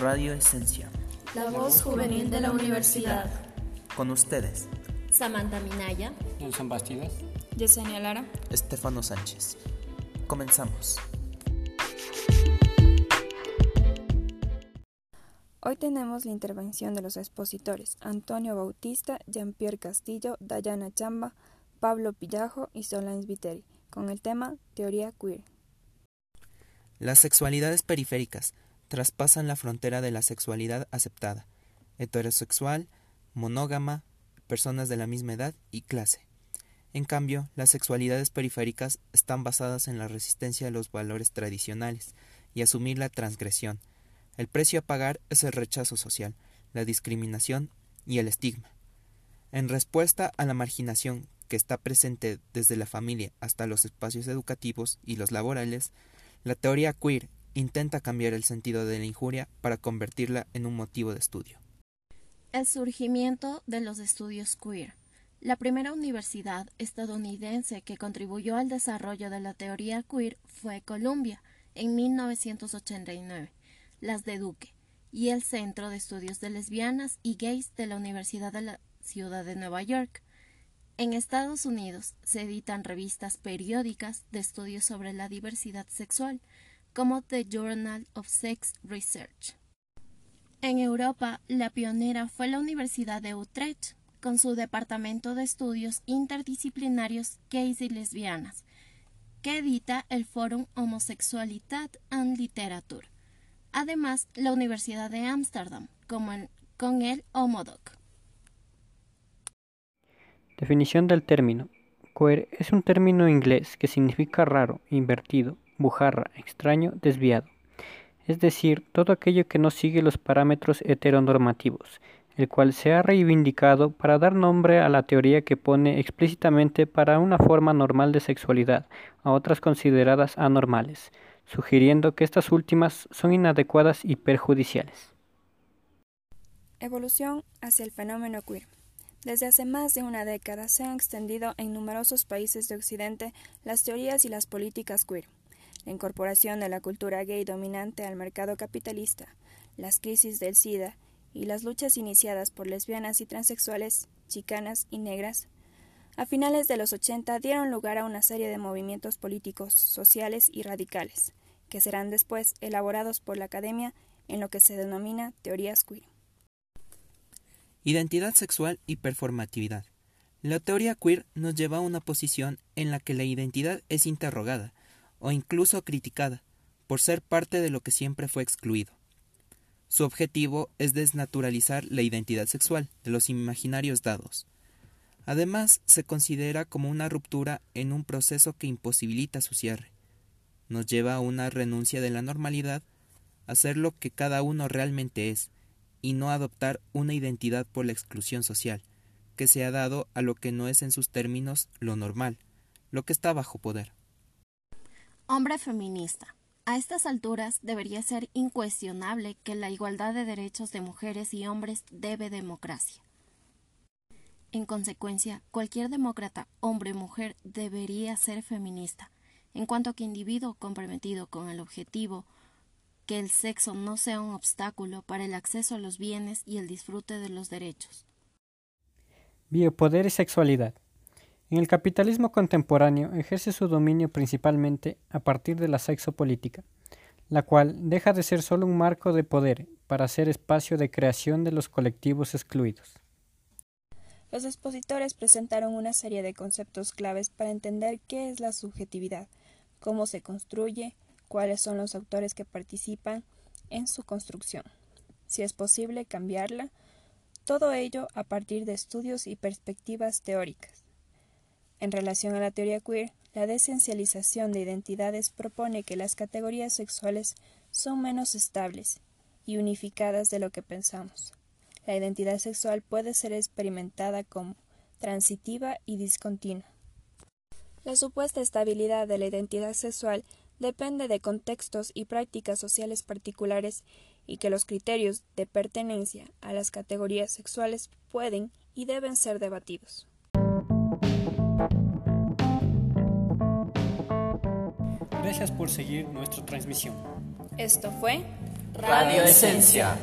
Radio Esencia. La voz juvenil de la universidad. Con ustedes. Samantha Minaya. Nelson Bastidas. Yesenia Lara. Estefano Sánchez. Comenzamos. Hoy tenemos la intervención de los expositores Antonio Bautista, Jean-Pierre Castillo, Dayana Chamba, Pablo Pillajo y Solange Viteri, con el tema Teoría Queer. Las sexualidades periféricas traspasan la frontera de la sexualidad aceptada, heterosexual, monógama, personas de la misma edad y clase. En cambio, las sexualidades periféricas están basadas en la resistencia a los valores tradicionales y asumir la transgresión. El precio a pagar es el rechazo social, la discriminación y el estigma. En respuesta a la marginación que está presente desde la familia hasta los espacios educativos y los laborales, la teoría queer intenta cambiar el sentido de la injuria para convertirla en un motivo de estudio. El surgimiento de los estudios queer. La primera universidad estadounidense que contribuyó al desarrollo de la teoría queer fue Columbia, en 1989, las de Duque, y el Centro de Estudios de Lesbianas y Gays de la Universidad de la Ciudad de Nueva York. En Estados Unidos se editan revistas periódicas de estudios sobre la diversidad sexual, como The Journal of Sex Research. En Europa, la pionera fue la Universidad de Utrecht, con su Departamento de Estudios Interdisciplinarios Gays y Lesbianas, que edita el Forum Homosexualidad and Literature. Además, la Universidad de Ámsterdam, con el Homodoc. Definición del término. Queer es un término inglés que significa raro, invertido, bujarra, extraño, desviado. Es decir, todo aquello que no sigue los parámetros heteronormativos, el cual se ha reivindicado para dar nombre a la teoría que pone explícitamente para una forma normal de sexualidad a otras consideradas anormales, sugiriendo que estas últimas son inadecuadas y perjudiciales. Evolución hacia el fenómeno queer. Desde hace más de una década se han extendido en numerosos países de Occidente las teorías y las políticas queer la incorporación de la cultura gay dominante al mercado capitalista, las crisis del SIDA y las luchas iniciadas por lesbianas y transexuales, chicanas y negras, a finales de los 80 dieron lugar a una serie de movimientos políticos, sociales y radicales, que serán después elaborados por la academia en lo que se denomina teorías queer. Identidad sexual y performatividad. La teoría queer nos lleva a una posición en la que la identidad es interrogada, o incluso criticada por ser parte de lo que siempre fue excluido. Su objetivo es desnaturalizar la identidad sexual de los imaginarios dados. Además, se considera como una ruptura en un proceso que imposibilita su cierre. Nos lleva a una renuncia de la normalidad, a ser lo que cada uno realmente es, y no adoptar una identidad por la exclusión social, que se ha dado a lo que no es en sus términos lo normal, lo que está bajo poder. Hombre feminista. A estas alturas debería ser incuestionable que la igualdad de derechos de mujeres y hombres debe democracia. En consecuencia, cualquier demócrata, hombre o mujer, debería ser feminista, en cuanto que individuo comprometido con el objetivo que el sexo no sea un obstáculo para el acceso a los bienes y el disfrute de los derechos. Biopoder y sexualidad. En el capitalismo contemporáneo ejerce su dominio principalmente a partir de la sexopolítica, la cual deja de ser solo un marco de poder para ser espacio de creación de los colectivos excluidos. Los expositores presentaron una serie de conceptos claves para entender qué es la subjetividad, cómo se construye, cuáles son los autores que participan en su construcción, si es posible cambiarla, todo ello a partir de estudios y perspectivas teóricas. En relación a la teoría queer, la desencialización de identidades propone que las categorías sexuales son menos estables y unificadas de lo que pensamos. La identidad sexual puede ser experimentada como transitiva y discontinua. La supuesta estabilidad de la identidad sexual depende de contextos y prácticas sociales particulares y que los criterios de pertenencia a las categorías sexuales pueden y deben ser debatidos. Gracias por seguir nuestra transmisión. Esto fue Radio Esencia.